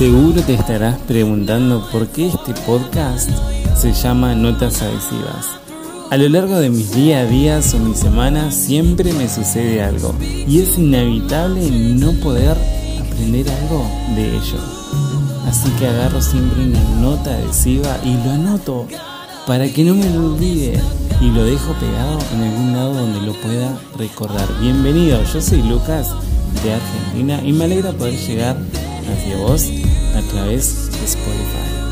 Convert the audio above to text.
Seguro te estarás preguntando por qué este podcast se llama Notas Adhesivas. A lo largo de mis día a días o mis semanas siempre me sucede algo y es inevitable no poder aprender algo de ello. Así que agarro siempre una nota adhesiva y lo anoto para que no me lo olvide y lo dejo pegado en algún lado donde lo pueda recordar. Bienvenido, yo soy Lucas de Argentina y me alegra poder llegar hacia as yours, was, that there is Spotify.